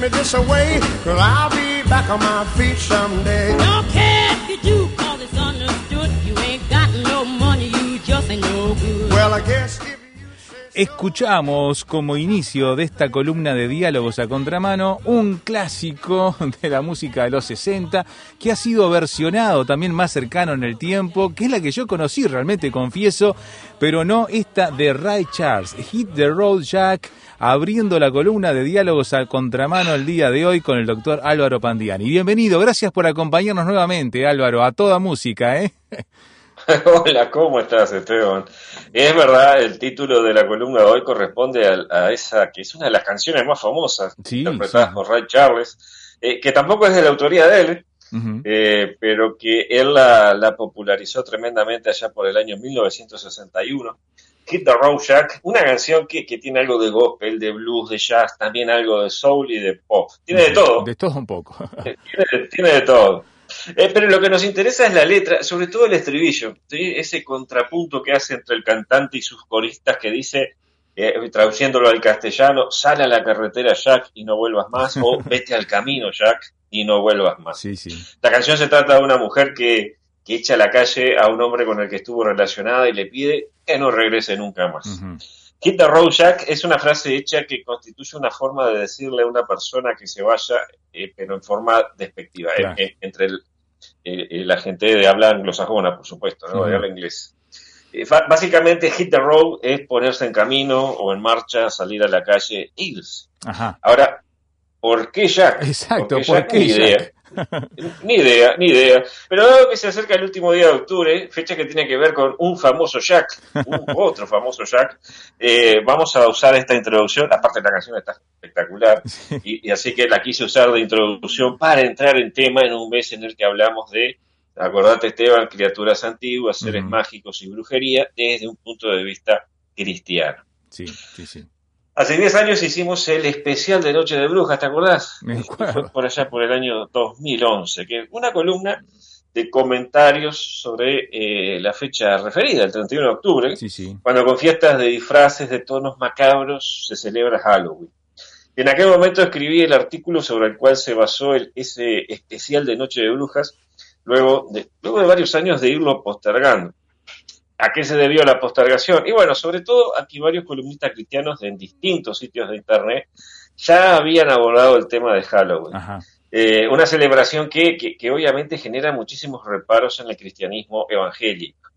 Me this away, cause I'll be back on my feet someday. Don't care if you do, cause it's understood. You ain't got no money, you just ain't no good. Well, I guess if you say Escuchamos como inicio de esta columna de diálogos a contramano un clásico de la música de los 60 que ha sido versionado también más cercano en el tiempo, que es la que yo conocí realmente, confieso, pero no esta de Ray Charles, Hit the Road Jack, abriendo la columna de diálogos a contramano el día de hoy con el doctor Álvaro Pandiani. Bienvenido, gracias por acompañarnos nuevamente, Álvaro, a toda música, ¿eh? Hola, ¿cómo estás, Esteban? Es verdad, el título de la columna de hoy corresponde a, a esa que es una de las canciones más famosas Sí, interpretadas sí. por Ray Charles, eh, que tampoco es de la autoría de él, eh, pero que él la, la popularizó tremendamente allá por el año 1961. Hit the Road Jack, una canción que, que tiene algo de gospel, de blues, de jazz, también algo de soul y de pop. Tiene de todo. De todo un poco. Tiene, tiene de todo. Eh, pero lo que nos interesa es la letra, sobre todo el estribillo, ¿sí? ese contrapunto que hace entre el cantante y sus coristas que dice, eh, traduciéndolo al castellano, sal a la carretera Jack y no vuelvas más, o vete al camino Jack y no vuelvas más. Sí, sí. La canción se trata de una mujer que, que echa a la calle a un hombre con el que estuvo relacionada y le pide que no regrese nunca más. Hit the road Jack es una frase hecha que constituye una forma de decirle a una persona que se vaya, eh, pero en forma despectiva, Claro. eh, eh, entre el- eh, la gente de habla anglosajona, por supuesto, ¿no? De habla inglés. Básicamente, hit the road es ponerse en camino o en marcha, salir a la calle, irse. Ahora, ¿por qué Jack? Exacto, ¿por Jack, qué Ni idea. Jack? Ni idea, ni idea. Pero dado que se acerca el último día de octubre, fecha que tiene que ver con un famoso Jack, un otro famoso Jack, eh, vamos a usar esta introducción. Aparte, la canción está espectacular, y, y así que la quise usar de introducción para entrar en tema en un mes en el que hablamos de, acordate Esteban, criaturas antiguas, seres mágicos y brujería desde un punto de vista cristiano. Sí, sí, sí. Hace 10 años hicimos el especial de Noche de Brujas, ¿te acordás? Me Que acuerdo. Fue por allá por el año 2011, que una columna de comentarios sobre eh, la fecha referida, el 31 de octubre, Sí, sí. cuando con fiestas de disfraces de tonos macabros se celebra Halloween. En aquel momento escribí el artículo sobre el cual se basó el, ese especial de Noche de Brujas, luego de, luego de varios años de irlo postergando. ¿A qué se debió la postergación? Y bueno, sobre todo aquí varios columnistas cristianos en distintos sitios de Internet ya habían abordado el tema de Halloween. Eh, una celebración que, que- que obviamente genera muchísimos reparos en el cristianismo evangélico.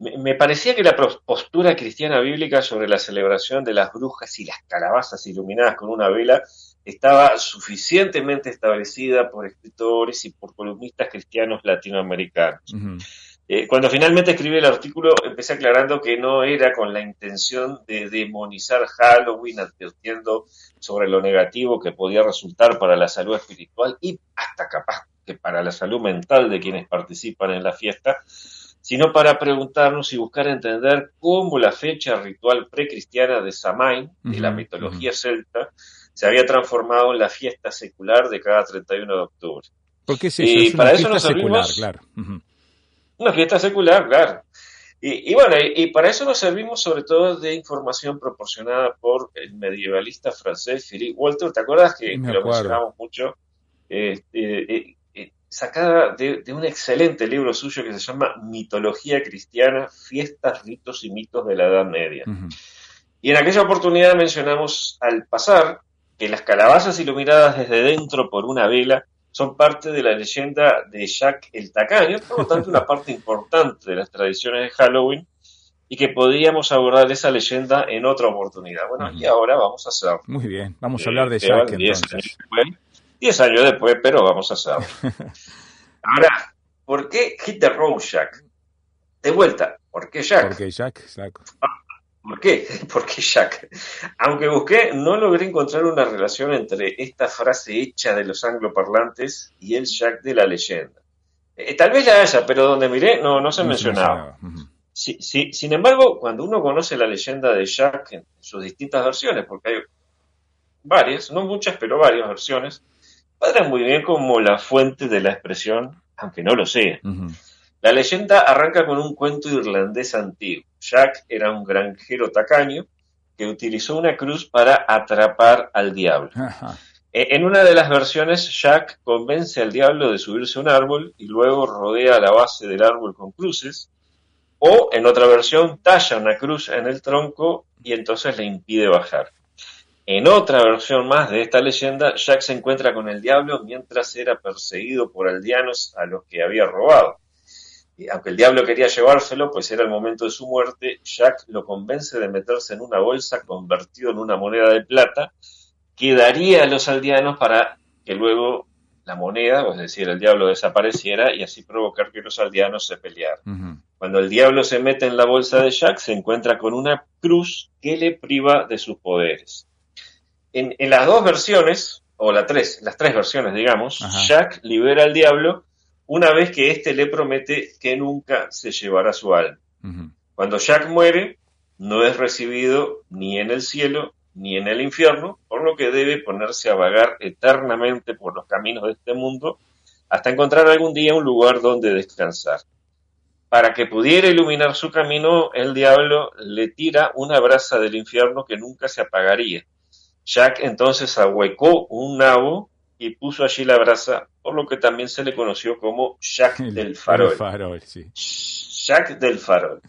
Me, me parecía que la postura cristiana bíblica sobre la celebración de las brujas y las calabazas iluminadas con una vela estaba suficientemente establecida por escritores y por columnistas cristianos latinoamericanos. Eh, cuando finalmente escribí el artículo, empecé aclarando que no era con la intención de demonizar Halloween, advirtiendo sobre lo negativo que podía resultar para la salud espiritual y hasta capaz que para la salud mental de quienes participan en la fiesta, sino para preguntarnos y buscar entender cómo la fecha ritual precristiana de Samain, de la mitología celta, se había transformado en la fiesta secular de cada 31 de octubre. ¿Por qué es eso? Y es una para eso fiesta nos secular, servimos- claro. Una fiesta secular, claro. Y, y bueno, y, y para eso nos servimos sobre todo de información proporcionada por el medievalista francés Philippe Walter. ¿Te acuerdas que, Me que lo mencionamos mucho? Eh, eh, eh, sacada de, de un excelente libro suyo que se llama Mitología Cristiana, Fiestas, Ritos y Mitos de la Edad Media. Y en aquella oportunidad mencionamos al pasar que las calabazas iluminadas desde dentro por una vela son parte de la leyenda de Jack el Tacaño, por lo tanto una parte importante de las tradiciones de Halloween y que podríamos abordar esa leyenda en otra oportunidad. Bueno, y ahora vamos a hacerlo. Muy bien, vamos a hablar de Eh, Jack 10 entonces. años después. 10 años después, pero vamos a hacerlo. Ahora, ¿por qué Hit the Road Jack? De vuelta, ¿por qué Jack? Porque Jack, Jack. ¿Por qué? ¿Por qué Jack? Aunque busqué, no logré encontrar una relación entre esta frase hecha de los angloparlantes y el Jack de la leyenda. Eh, tal vez la haya, pero donde miré no, no se No mencionaba. Sí, sí, sin embargo, cuando uno conoce la leyenda de Jack en sus distintas versiones, porque hay varias, no muchas, pero varias versiones, cuadran muy bien como la fuente de la expresión, aunque no lo sea. La leyenda arranca con un cuento irlandés antiguo. Jack era un granjero tacaño que utilizó una cruz para atrapar al diablo. Ajá. E- En una de las versiones, Jack convence al diablo de subirse a un árbol y luego rodea la base del árbol con cruces. O, en otra versión, talla una cruz en el tronco y entonces le impide bajar. En otra versión más de esta leyenda, Jack se encuentra con el diablo mientras era perseguido por aldeanos a los que había robado. Y aunque el diablo quería llevárselo, pues era el momento de su muerte, Jack lo convence de meterse en una bolsa convertido en una moneda de plata que daría a los aldeanos para que luego la moneda, es decir, el diablo desapareciera y así provocar que los aldeanos se pelearan. Cuando el diablo se mete en la bolsa de Jack, se encuentra con una cruz que le priva de sus poderes. En, en las dos versiones, o la tres, las tres versiones, digamos, Ajá. Jack libera al diablo una vez que éste le promete que nunca se llevará su alma. Cuando Jack muere, no es recibido ni en el cielo ni en el infierno, por lo que debe ponerse a vagar eternamente por los caminos de este mundo hasta encontrar algún día un lugar donde descansar. Para que pudiera iluminar su camino, el diablo le tira una brasa del infierno que nunca se apagaría. Jack entonces ahuecó un nabo y puso allí la brasa, por lo que también se le conoció como Jack El- del Farol. El farol, sí. Jack del Farol.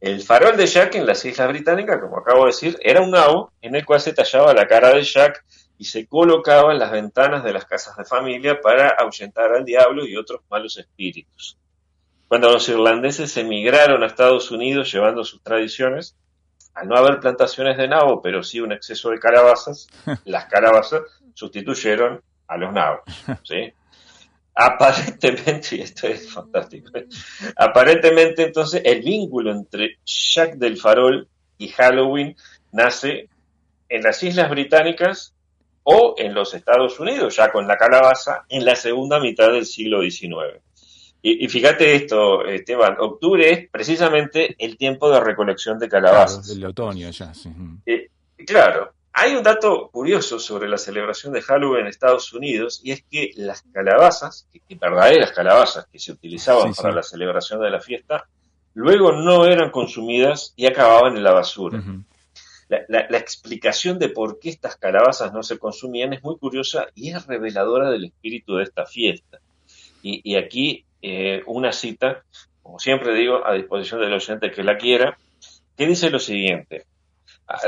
El farol de Jack en las Islas Británicas, como acabo de decir, era un nabo en el cual se tallaba la cara de Jack y se colocaba en las ventanas de las casas de familia para ahuyentar al diablo y otros malos espíritus. Cuando los irlandeses emigraron a Estados Unidos llevando sus tradiciones, al no haber plantaciones de nabo, pero sí un exceso de calabazas, las calabazas sustituyeron a los nabos. ¿sí? Aparentemente, y esto es fantástico, ¿eh? aparentemente entonces el vínculo entre Jack del Farol y Halloween nace en las Islas Británicas o en los Estados Unidos, ya con la calabaza, en la segunda mitad del siglo XIX. Y, y fíjate esto, Esteban, octubre es precisamente el tiempo de recolección de Claro, calabazas. el otoño ya, sí. Eh, claro, hay un dato curioso sobre la celebración de Halloween en Estados Unidos y es que las calabazas, que, verdaderas calabazas que se utilizaban Sí, para sí. la celebración de la fiesta, luego no eran consumidas y acababan en la basura. La, la- la explicación de por qué estas calabazas no se consumían es muy curiosa y es reveladora del espíritu de esta fiesta. Y, y aquí eh, una cita, como siempre digo, a disposición del oyente que la quiera, que dice lo siguiente,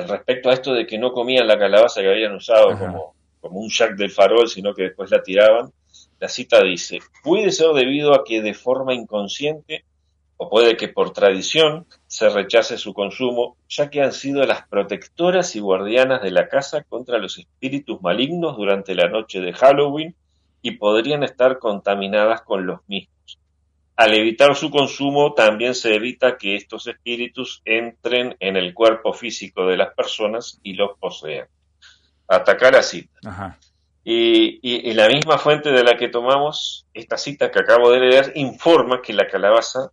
respecto a esto de que no comían la calabaza que habían usado Ajá. como, como un jack del farol, sino que después la tiraban, la cita dice, puede ser debido a que de forma inconsciente o puede que por tradición se rechace su consumo, ya que han sido las protectoras y guardianas de la casa contra los espíritus malignos durante la noche de Halloween y podrían estar contaminadas con los mismos. Al evitar su consumo, también se evita que estos espíritus entren en el cuerpo físico de las personas y los posean. Hasta acá la cita. Ajá. Y, y- y la misma fuente de la que tomamos esta cita que acabo de leer informa que la calabaza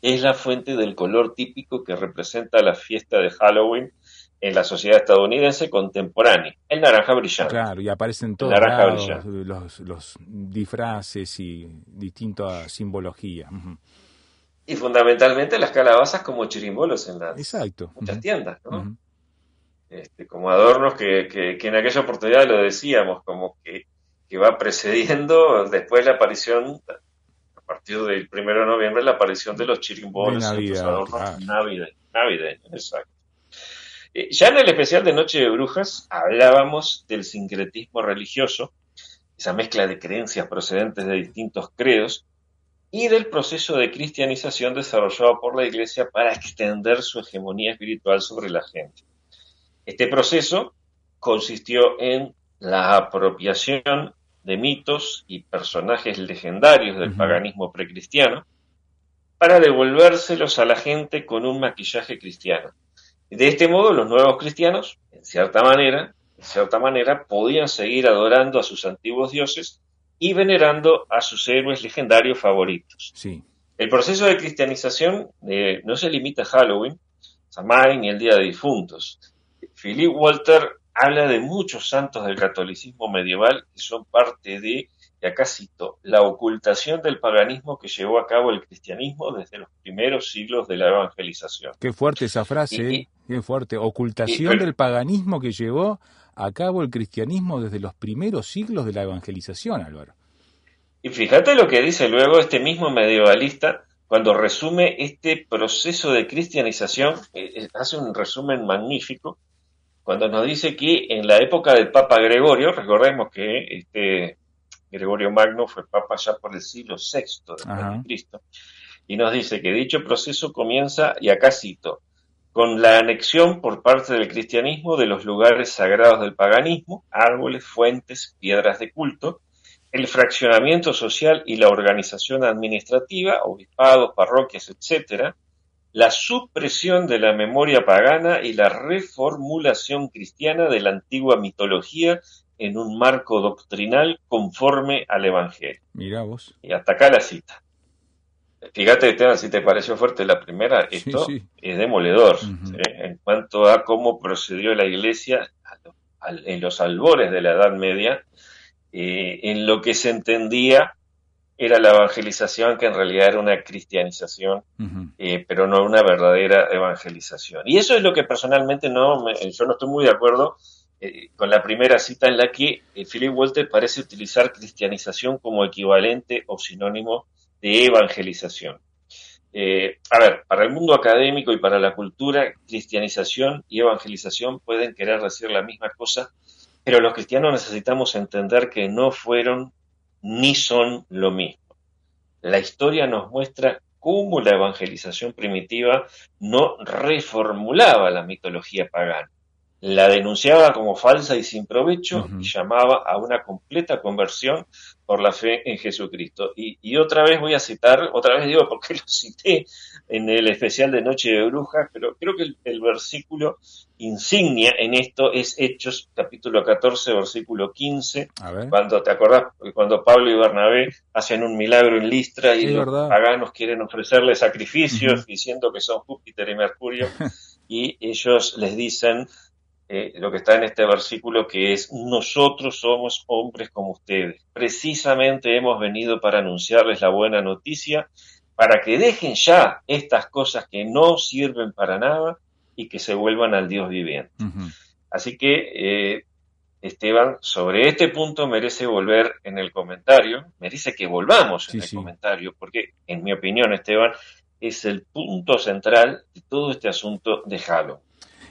es la fuente del color típico que representa la fiesta de Halloween en la sociedad estadounidense contemporánea, el naranja brillante. Claro, y aparecen en todos lados los, los disfraces y distinta simbología. Ujú. y fundamentalmente las calabazas como chirimbolos en las Exacto. muchas Ujú, tiendas, ¿no? Este, como adornos que, que- que en aquella oportunidad lo decíamos, como que, que va precediendo después la aparición, a partir del primero de noviembre, la aparición de los chirimbolos De Navidad, adornos claro. navide- navideños, exacto. Eh, Ya en el especial de Noche de Brujas hablábamos del sincretismo religioso, esa mezcla de creencias procedentes de distintos credos, y del proceso de cristianización desarrollado por la Iglesia para extender su hegemonía espiritual sobre la gente. Este proceso consistió en la apropiación de mitos y personajes legendarios del paganismo precristiano para devolvérselos a la gente con un maquillaje cristiano. De este modo, los nuevos cristianos, en cierta manera, en cierta manera, podían seguir adorando a sus antiguos dioses y venerando a sus héroes legendarios favoritos. Sí. El proceso de cristianización eh, no se limita a Halloween, Samhain ni el Día de Difuntos. Philip Walter habla de muchos santos del catolicismo medieval que son parte de, y acá cito, la ocultación del paganismo que llevó a cabo el cristianismo desde los primeros siglos de la evangelización. Qué fuerte esa frase, Y- ¿eh? Qué fuerte. Ocultación y- pero- del paganismo que llevó a cabo el cristianismo desde los primeros siglos de la evangelización, Álvaro. Y fíjate lo que dice luego este mismo medievalista cuando resume este proceso de cristianización, eh, hace un resumen magnífico, cuando nos dice que en la época del Papa Gregorio, recordemos que este Gregorio Magno fue papa ya por el siglo VI después de Cristo, y nos dice que dicho proceso comienza, y acá cito, con la anexión por parte del cristianismo de los lugares sagrados del paganismo, árboles, fuentes, piedras de culto, el fraccionamiento social y la organización administrativa, obispados, parroquias, etcétera, la supresión de la memoria pagana y la reformulación cristiana de la antigua mitología en un marco doctrinal conforme al Evangelio. Mirá vos. Y hasta acá la cita. Fíjate, Esteban, si te pareció fuerte la primera, esto sí. es demoledor en cuanto a cómo procedió la Iglesia en los albores de la Edad Media, eh, en lo que se entendía era la evangelización, que en realidad era una cristianización, eh, pero no una verdadera evangelización. Y eso es lo que personalmente no, me- yo no estoy muy de acuerdo eh, con la primera cita en la que eh, Philip Walter parece utilizar cristianización como equivalente o sinónimo de evangelización. Eh, a ver, para el mundo académico y para la cultura, cristianización y evangelización pueden querer decir la misma cosa, pero los cristianos necesitamos entender que no fueron ni son lo mismo. La historia nos muestra cómo la evangelización primitiva no reformulaba la mitología pagana, la denunciaba como falsa y sin provecho y llamaba a una completa conversión por la fe en Jesucristo. Y, y otra vez voy a citar, otra vez digo porque lo cité en el especial de Noche de Brujas, pero creo que el, el versículo insignia en esto es Hechos capítulo 14, versículo 15, A ver. cuando te acordás, cuando Pablo y Bernabé hacen un milagro en Listra y los verdad. paganos quieren ofrecerle sacrificios diciendo que son Júpiter y Mercurio, y ellos les dicen eh, lo que está en este versículo que es nosotros somos hombres como ustedes. Precisamente hemos venido para anunciarles la buena noticia, para que dejen ya estas cosas que no sirven para nada y que se vuelvan al Dios viviente. Así que, eh, Esteban, sobre este punto merece volver en el comentario, merece que volvamos en el sí. comentario, porque en mi opinión, Esteban, es el punto central de todo este asunto de Halloween.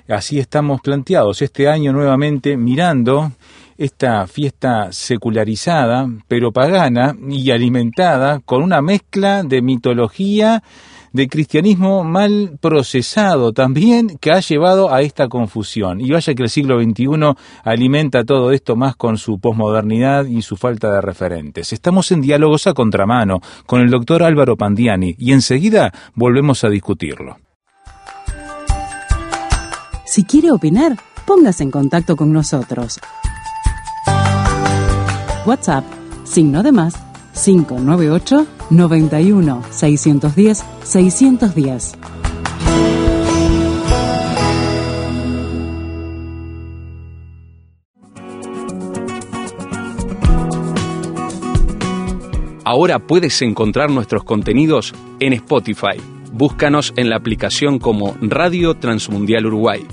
Así estamos planteados este año nuevamente mirando esta fiesta secularizada, pero pagana y alimentada con una mezcla de mitología, de cristianismo mal procesado también, que ha llevado a esta confusión. Y vaya que el siglo XXI alimenta todo esto más con su posmodernidad y su falta de referentes. Estamos en diálogos a contramano con el doctor Álvaro Pandiani y enseguida volvemos a discutirlo. Si quiere opinar, póngase en contacto con nosotros. WhatsApp, signo de más, 598 91 610 610. Ahora puedes encontrar nuestros contenidos en Spotify. Búscanos en la aplicación como Radio Transmundial Uruguay.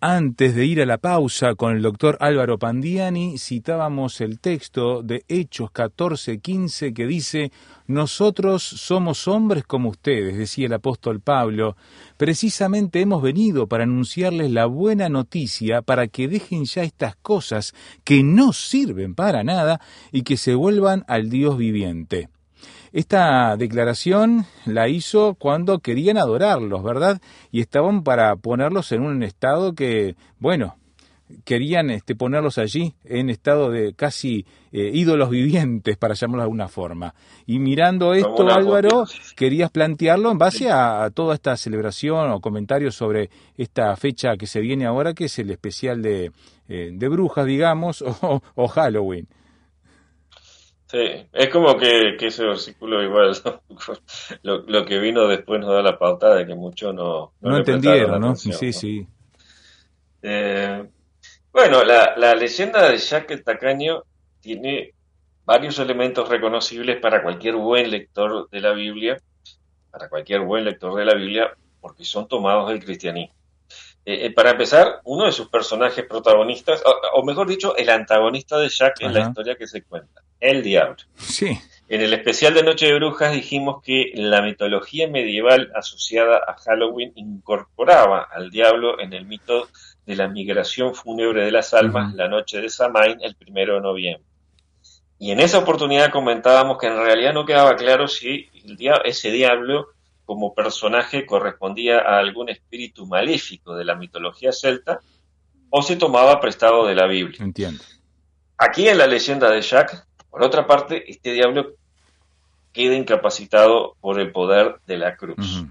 Antes de ir a la pausa con el doctor Álvaro Pandiani, citábamos el texto de Hechos 14:15 que dice, Nosotros somos hombres como ustedes, decía el apóstol Pablo. Precisamente hemos venido para anunciarles la buena noticia, para que dejen ya estas cosas que no sirven para nada y que se vuelvan al Dios viviente. Esta declaración la hizo cuando querían adorarlos, ¿verdad? Y estaban para ponerlos en un estado que, bueno, querían este, ponerlos allí en estado de casi eh, ídolos vivientes, para llamarlo de alguna forma. Y mirando esto, Álvaro, querías plantearlo en base a, a toda esta celebración o comentarios sobre esta fecha que se viene ahora, que es el especial de, eh, de brujas, digamos, o, o Halloween. Sí, es como que, que ese versículo igual, lo, lo que vino después nos da la pauta de que muchos no, No, entendieron, ¿no? atención, Sí, ¿no? sí. Eh, bueno, la, la leyenda de Jack el Tacaño tiene varios elementos reconocibles para cualquier buen lector de la Biblia, para cualquier buen lector de la Biblia, porque son tomados del cristianismo. Eh, eh, para empezar, uno de sus personajes protagonistas, o, o mejor dicho, el antagonista de Jack en la Ajá. historia que se cuenta, el diablo. Sí, En el especial de Noche de Brujas dijimos que la mitología medieval asociada a Halloween incorporaba al diablo en el mito de la migración fúnebre de las almas la noche de Samain el primero de noviembre. Y en esa oportunidad comentábamos que en realidad no quedaba claro si el dia- ese diablo como personaje correspondía a algún espíritu maléfico de la mitología celta o se tomaba prestado de la Biblia. entiendo. Aquí en la leyenda de Jack, por otra parte, este diablo queda incapacitado por el poder de la cruz.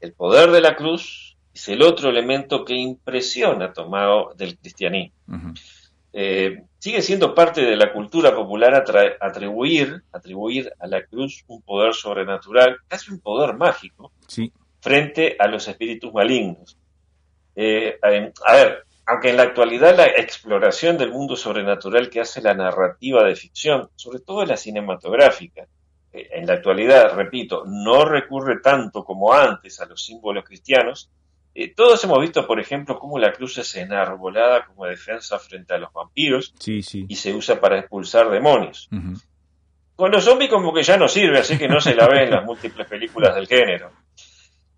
El poder de la cruz es el otro elemento que impresiona tomado del cristianismo. Eh, sigue siendo parte de la cultura popular atribuir, atribuir a la cruz un poder sobrenatural, casi un poder mágico, Sí, frente a los espíritus malignos. Eh, a ver, aunque en la actualidad la exploración del mundo sobrenatural que hace la narrativa de ficción, sobre todo la cinematográfica, eh, en la actualidad, repito, no recurre tanto como antes a los símbolos cristianos, eh, todos hemos visto, por ejemplo, cómo la cruz es enarbolada como defensa frente a los vampiros sí, sí. y se usa para expulsar demonios. Con los zombies como que ya no sirve, así que no se la ve en las múltiples películas del género.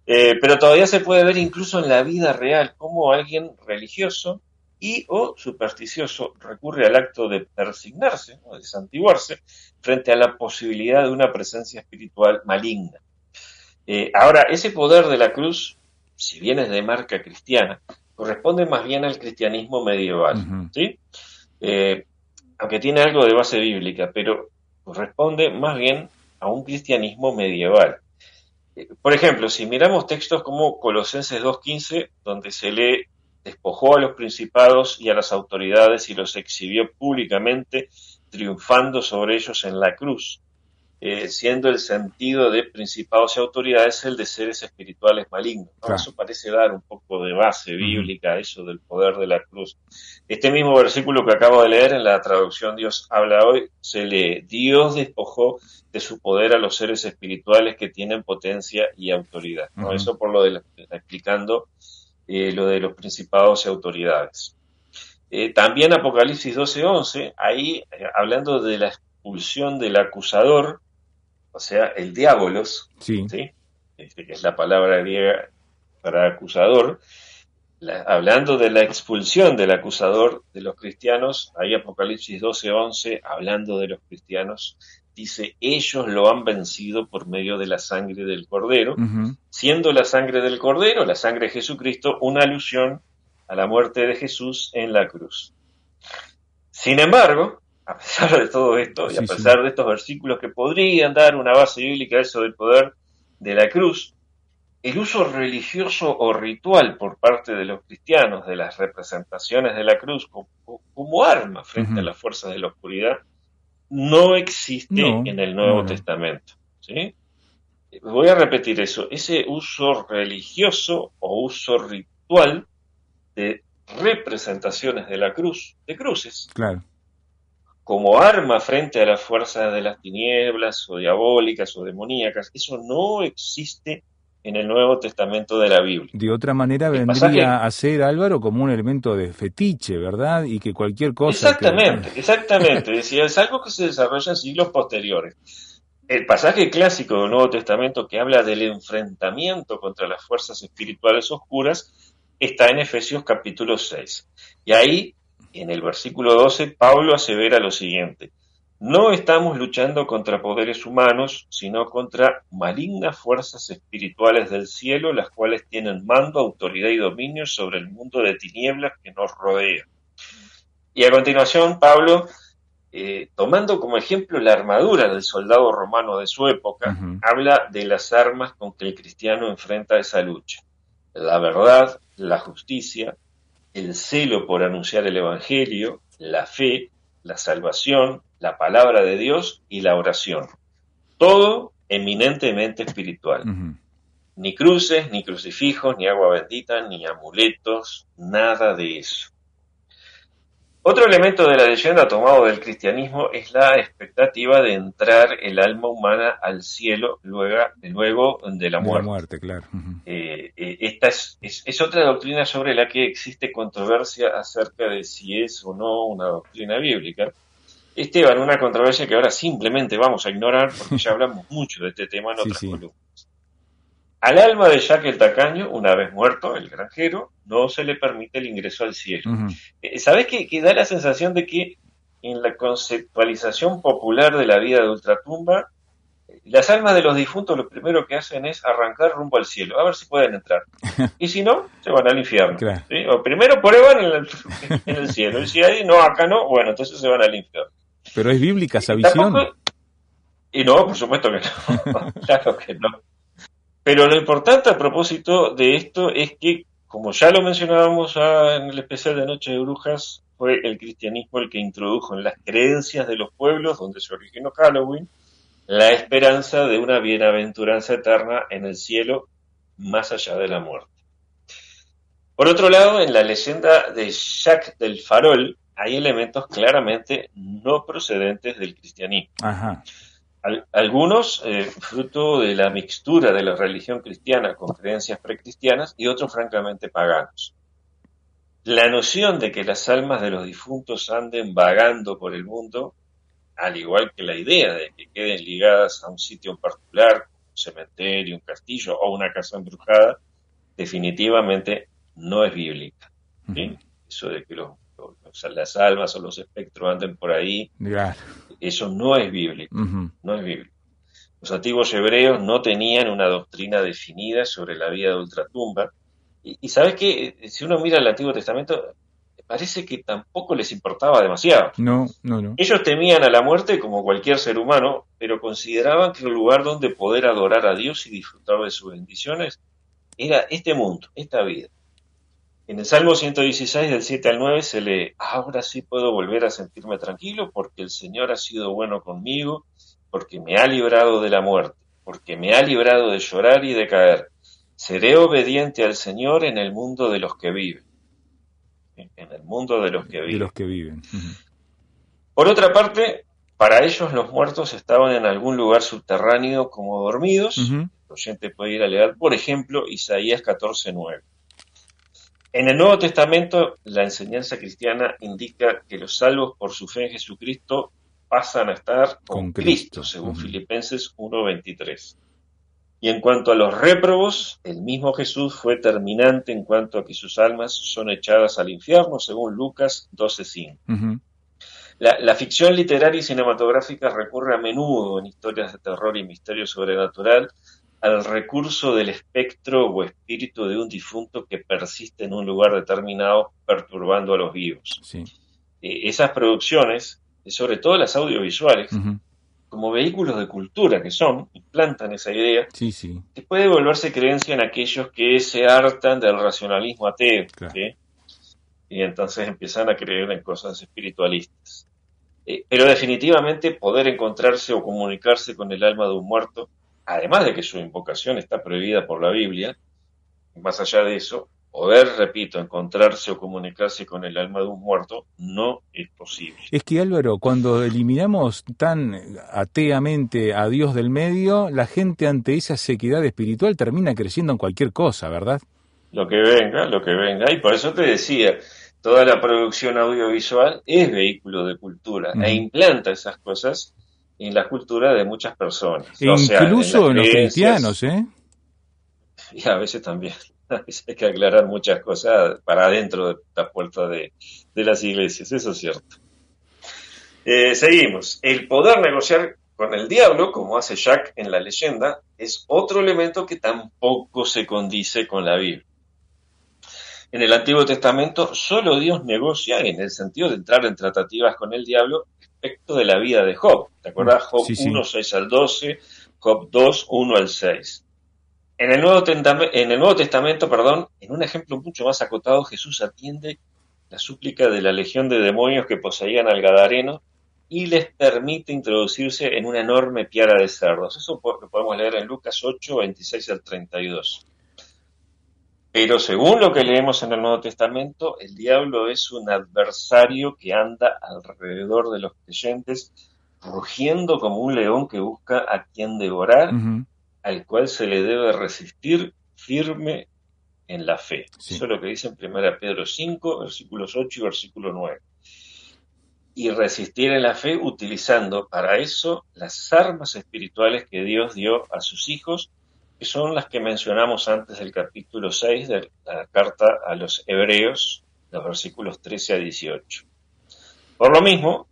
Eh, pero todavía se puede ver incluso en la vida real cómo alguien religioso y o supersticioso recurre al acto de persignarse, o de santiguarse, frente a la posibilidad de una presencia espiritual maligna. Eh, ahora, ese poder de la cruz, si bien es de marca cristiana, corresponde más bien al cristianismo medieval. ¿sí? Eh, aunque tiene algo de base bíblica, pero corresponde más bien a un cristianismo medieval. Por ejemplo, si miramos textos como Colosenses 2.15, donde se lee, despojó a los principados y a las autoridades y los exhibió públicamente, triunfando sobre ellos en la cruz, eh, siendo el sentido de principados y autoridades el de seres espirituales malignos. ¿no? Claro. Eso parece dar un poco de base bíblica, eso del poder de la cruz. Este mismo versículo que acabo de leer en la traducción Dios habla hoy, se lee, Dios despojó de su poder a los seres espirituales que tienen potencia y autoridad. Eso por lo de la- explicando eh, lo de los principados y autoridades. Eh, también Apocalipsis 12:11, ahí hablando de la expulsión del acusador, o sea, el diabolos, Sí, ¿sí? Este, que es la palabra griega para acusador, la- hablando de la expulsión del acusador de los cristianos, ahí Apocalipsis 12:11, hablando de los cristianos, dice, ellos lo han vencido por medio de la sangre del cordero, siendo la sangre del cordero, la sangre de Jesucristo, una alusión a la muerte de Jesús en la cruz. Sin embargo, a pesar de todo esto y a sí. pesar de estos versículos que podrían dar una base bíblica a eso del poder de la cruz, el uso religioso o ritual por parte de los cristianos de las representaciones de la cruz como, como arma frente a las fuerzas de la oscuridad no existe No, en el Nuevo no. Testamento. ¿sí? Voy a repetir eso, ese uso religioso o uso ritual de representaciones de la cruz, de cruces, Claro. Como arma frente a las fuerzas de las tinieblas o diabólicas o demoníacas. Eso no existe en el Nuevo Testamento de la Biblia. De otra manera El vendría pasaje- a ser Álvaro como un elemento de fetiche, ¿verdad? Y que cualquier cosa. que- Exactamente, exactamente. Decía, es algo que se desarrolla en siglos posteriores. El pasaje clásico del Nuevo Testamento que habla del enfrentamiento contra las fuerzas espirituales oscuras está en Efesios capítulo 6. Y ahí, en el versículo 12, Pablo asevera lo siguiente. No estamos luchando contra poderes humanos, sino contra malignas fuerzas espirituales del cielo, las cuales tienen mando, autoridad y dominio sobre el mundo de tinieblas que nos rodea. Y a continuación, Pablo, eh, tomando como ejemplo la armadura del soldado romano de su época, habla de las armas con que el cristiano enfrenta esa lucha. La verdad, la justicia, el celo por anunciar el Evangelio, la fe, la salvación, la palabra de Dios y la oración. Todo eminentemente espiritual. Ni cruces, ni crucifijos, ni agua bendita, ni amuletos, nada de eso. Otro elemento de la leyenda tomado del cristianismo es la expectativa de entrar el alma humana al cielo luego, luego de la De la muerte. muerte, claro. Eh, eh, esta es, es- es otra doctrina sobre la que existe controversia acerca de si es o no una doctrina bíblica. Esteban, una controversia que ahora simplemente vamos a ignorar porque ya hablamos mucho de este tema en Sí, otras sí. columnas. Al alma de Jack el Tacaño, una vez muerto, el granjero, no se le permite el ingreso al cielo. Eh, ¿Sabes qué? Que da la sensación de que en la conceptualización popular de la vida de ultratumba, eh, las almas de los difuntos lo primero que hacen es arrancar rumbo al cielo, a ver si pueden entrar. Y si no, se van al infierno. Claro. ¿sí? O primero prueban en el, en el cielo, y si ahí no, acá no, bueno, entonces se van al infierno. Pero es bíblica esa visión. tampoco- Y no, por supuesto que no. claro que no. Pero lo importante a propósito de esto es que, como ya lo mencionábamos en el especial de Noche de Brujas, fue el cristianismo el que introdujo en las creencias de los pueblos donde se originó Halloween la esperanza de una bienaventuranza eterna en el cielo más allá de la muerte. Por otro lado, en la leyenda de Jacques del Farol hay elementos claramente no procedentes del cristianismo. Ajá. Al- algunos eh, fruto de la mixtura de la religión cristiana con creencias precristianas y otros francamente paganos. La noción de que las almas de los difuntos anden vagando por el mundo, al igual que la idea de que queden ligadas a un sitio en particular, un cementerio, un castillo o una casa embrujada, definitivamente no es bíblica. Eso de que los- los- las almas o los espectros anden por ahí, Claro. eso no es bíblico no es bíblico. Los antiguos hebreos no tenían una doctrina definida sobre la vida de ultratumba. Y, y sabes que si uno mira el Antiguo Testamento, parece que tampoco les importaba demasiado. No, no, no. Ellos temían a la muerte como cualquier ser humano, pero consideraban que el lugar donde poder adorar a Dios y disfrutar de sus bendiciones era este mundo, esta vida. En el Salmo 116, del 7 al 9, se lee, ahora sí puedo volver a sentirme tranquilo porque el Señor ha sido bueno conmigo, porque me ha librado de la muerte, porque me ha librado de llorar y de caer. Seré obediente al Señor en el mundo de los que viven. En el mundo de los que De viven. los que viven. Ujú. Por otra parte, para ellos los muertos estaban en algún lugar subterráneo como dormidos. Ujú. El oyente puede ir a leer, por ejemplo, Isaías 14:9. En el Nuevo Testamento, la enseñanza cristiana indica que los salvos por su fe en Jesucristo pasan a estar con, Con Cristo, Cristo. según. Filipenses 1:23. Y en cuanto a los réprobos, el mismo Jesús fue terminante en cuanto a que sus almas son echadas al infierno, según Lucas 12:5. Ujú. La, la ficción literaria y cinematográfica recurre a menudo en historias de terror y misterio sobrenatural al recurso del espectro o espíritu de un difunto que persiste en un lugar determinado perturbando a los vivos. Sí. Eh, esas producciones, y sobre todo las audiovisuales, como vehículos de cultura que son, implantan esa idea, Sí, sí. que puede volverse creencia en aquellos que se hartan del racionalismo ateo, Claro. ¿sí? y entonces empiezan a creer en cosas espiritualistas. Eh, pero definitivamente poder encontrarse o comunicarse con el alma de un muerto, además de que su invocación está prohibida por la Biblia, más allá de eso, poder, repito, encontrarse o comunicarse con el alma de un muerto no es posible. Es que Álvaro, cuando eliminamos tan ateamente a Dios del medio, la gente ante esa sequedad espiritual termina creciendo en cualquier cosa, ¿verdad? Lo que venga, lo que venga. Y por eso te decía, toda la producción audiovisual es vehículo de cultura e implanta esas cosas en la cultura de muchas personas. E O sea, incluso en los cristianos, ¿eh? Y a veces también. A veces hay que aclarar muchas cosas para adentro de la puerta de, de las iglesias, eso es cierto. Eh, seguimos. El poder negociar con el diablo, como hace Jack en la leyenda, es otro elemento que tampoco se condice con la Biblia. En el Antiguo Testamento, solo Dios negocia en el sentido de entrar en tratativas con el diablo respecto de la vida de Job. ¿Te acordás? Job Sí, sí. 1, 6 al 12, Job 2, 1 al 6. En el, Nuevo Tentame- en el Nuevo Testamento, perdón, en un ejemplo mucho más acotado, Jesús atiende la súplica de la legión de demonios que poseían al Gadareno y les permite introducirse en una enorme piara de cerdos. Eso lo podemos leer en Lucas 8, 26 al 32. Pero según lo que leemos en el Nuevo Testamento, el diablo es un adversario que anda alrededor de los creyentes, rugiendo como un león que busca a quien devorar al cual se le debe resistir firme en la fe. Sí. Eso es lo que dice en 1 Pedro 5, versículos 8 y versículo 9. Y resistir en la fe utilizando para eso las armas espirituales que Dios dio a sus hijos, que son las que mencionamos antes del capítulo 6 de la carta a los hebreos, los versículos 13 a 18. Por lo mismo,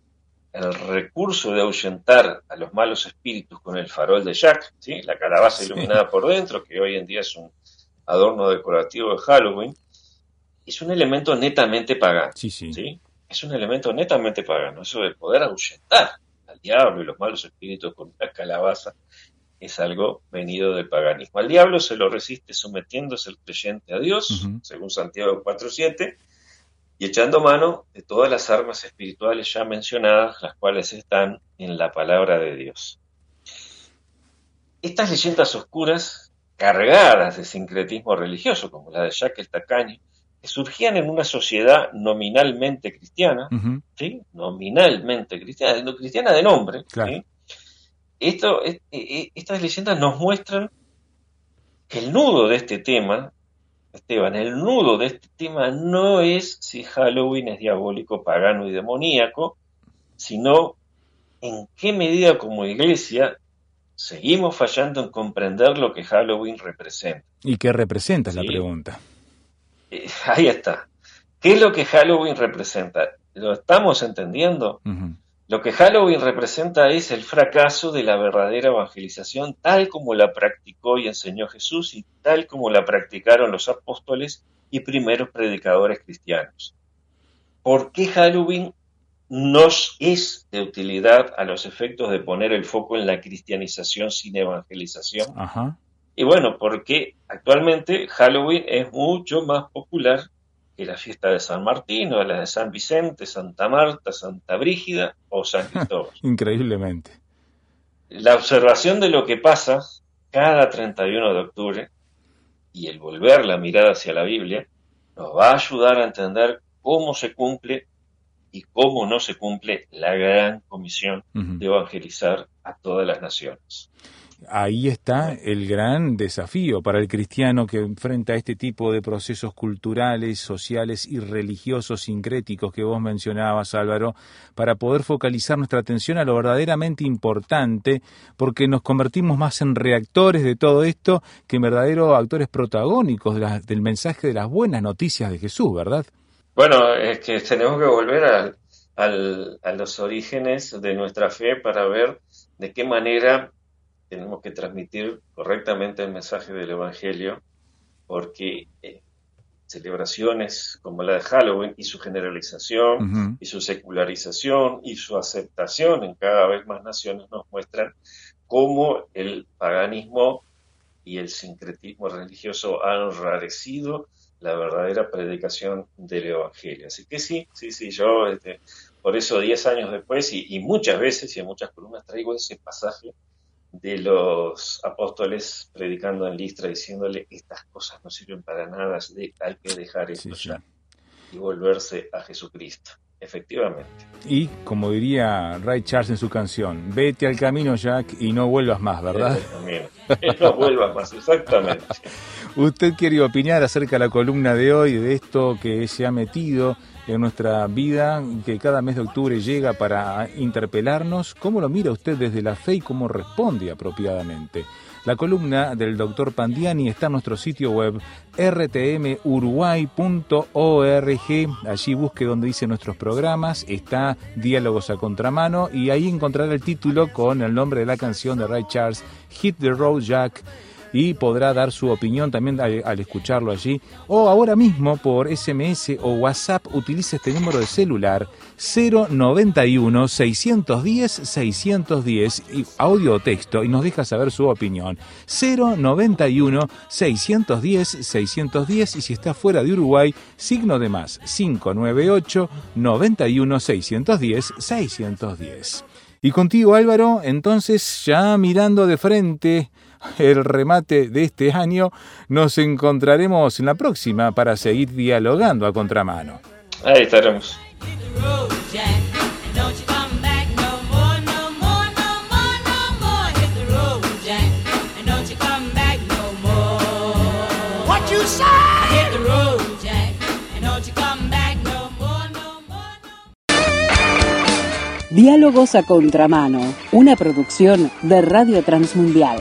el recurso de ahuyentar a los malos espíritus con el farol de Jack, ¿sí? la calabaza Sí. iluminada por dentro, que hoy en día es un adorno decorativo de Halloween, es un elemento netamente pagano. Sí, sí. ¿sí? Es un elemento netamente pagano. Eso de poder ahuyentar al diablo y los malos espíritus con una calabaza es algo venido del paganismo. Al diablo se lo resiste sometiéndose el creyente a Dios, según Santiago 4.7, y echando mano de todas las armas espirituales ya mencionadas, las cuales están en la palabra de Dios. Estas leyendas oscuras, cargadas de sincretismo religioso, como la de Jacques el Tacaño, que surgían en una sociedad nominalmente cristiana. ¿sí? nominalmente cristiana, cristiana de nombre, Claro. ¿sí? Esto, es- e- e- estas leyendas nos muestran que el nudo de este tema, Esteban, el nudo de este tema no es si Halloween es diabólico, pagano y demoníaco, sino en qué medida como iglesia seguimos fallando en comprender lo que Halloween representa. ¿Y qué representa es la pregunta? Eh, ahí está. ¿Qué es lo que Halloween representa? ¿Lo estamos entendiendo? Lo que Halloween representa es el fracaso de la verdadera evangelización tal como la practicó y enseñó Jesús y tal como la practicaron los apóstoles y primeros predicadores cristianos. ¿Por qué Halloween nos es de utilidad a los efectos de poner el foco en la cristianización sin evangelización? Ajá. Y bueno, porque actualmente Halloween es mucho más popular que la fiesta de San Martín o la de San Vicente, Santa Marta, Santa Brígida o San Cristóbal. Increíblemente. La observación de lo que pasa cada 31 de octubre y el volver la mirada hacia la Biblia nos va a ayudar a entender cómo se cumple y cómo no se cumple la gran comisión de evangelizar a todas las naciones. Ahí está el gran desafío para el cristiano que enfrenta este tipo de procesos culturales, sociales y religiosos sincréticos que vos mencionabas, Álvaro, para poder focalizar nuestra atención a lo verdaderamente importante, porque nos convertimos más en reactores de todo esto que en verdaderos actores protagónicos de la- del mensaje de las buenas noticias de Jesús, ¿verdad? Bueno, es que tenemos que volver al- al- a los orígenes de nuestra fe para ver de qué manera tenemos que transmitir correctamente el mensaje del Evangelio, porque eh, celebraciones como la de Halloween y su generalización y su secularización y su aceptación en cada vez más naciones nos muestran cómo el paganismo y el sincretismo religioso han enrarecido la verdadera predicación del Evangelio. Así que sí, sí, sí, yo este, por eso diez años después y, y muchas veces y en muchas columnas traigo ese pasaje de los apóstoles predicando en Listra diciéndole estas cosas no sirven para nada, hay que dejar esto Sí, sí. ya y volverse a Jesucristo. Efectivamente. Y como diría Ray Charles en su canción, vete al camino Jack y no vuelvas más, ¿verdad? No vuelvas más, exactamente. ¿Usted quiere opinar acerca de la columna de hoy, de esto que se ha metido en nuestra vida, que cada mes de octubre llega para interpelarnos? ¿Cómo lo mira usted desde la fe y cómo responde apropiadamente? La columna del doctor Pandiani está en nuestro sitio web rtmuruguay.org. Allí busque donde dice nuestros programas, está Diálogos a Contramano y ahí encontrará el título con el nombre de la canción de Ray Charles, Hit the Road Jack y podrá dar su opinión también al, al escucharlo allí. O ahora mismo por SMS o WhatsApp utilice este número de celular 091 610 610 y audio o texto y nos deja saber su opinión. 091 610 610 y si está fuera de Uruguay, signo de más 598 91 610 610. Y contigo Álvaro, entonces ya mirando de frente el remate de este año, nos encontraremos en la próxima para seguir dialogando a contramano. Ahí estaremos. Diálogos a Contramano, una producción de Radio Transmundial.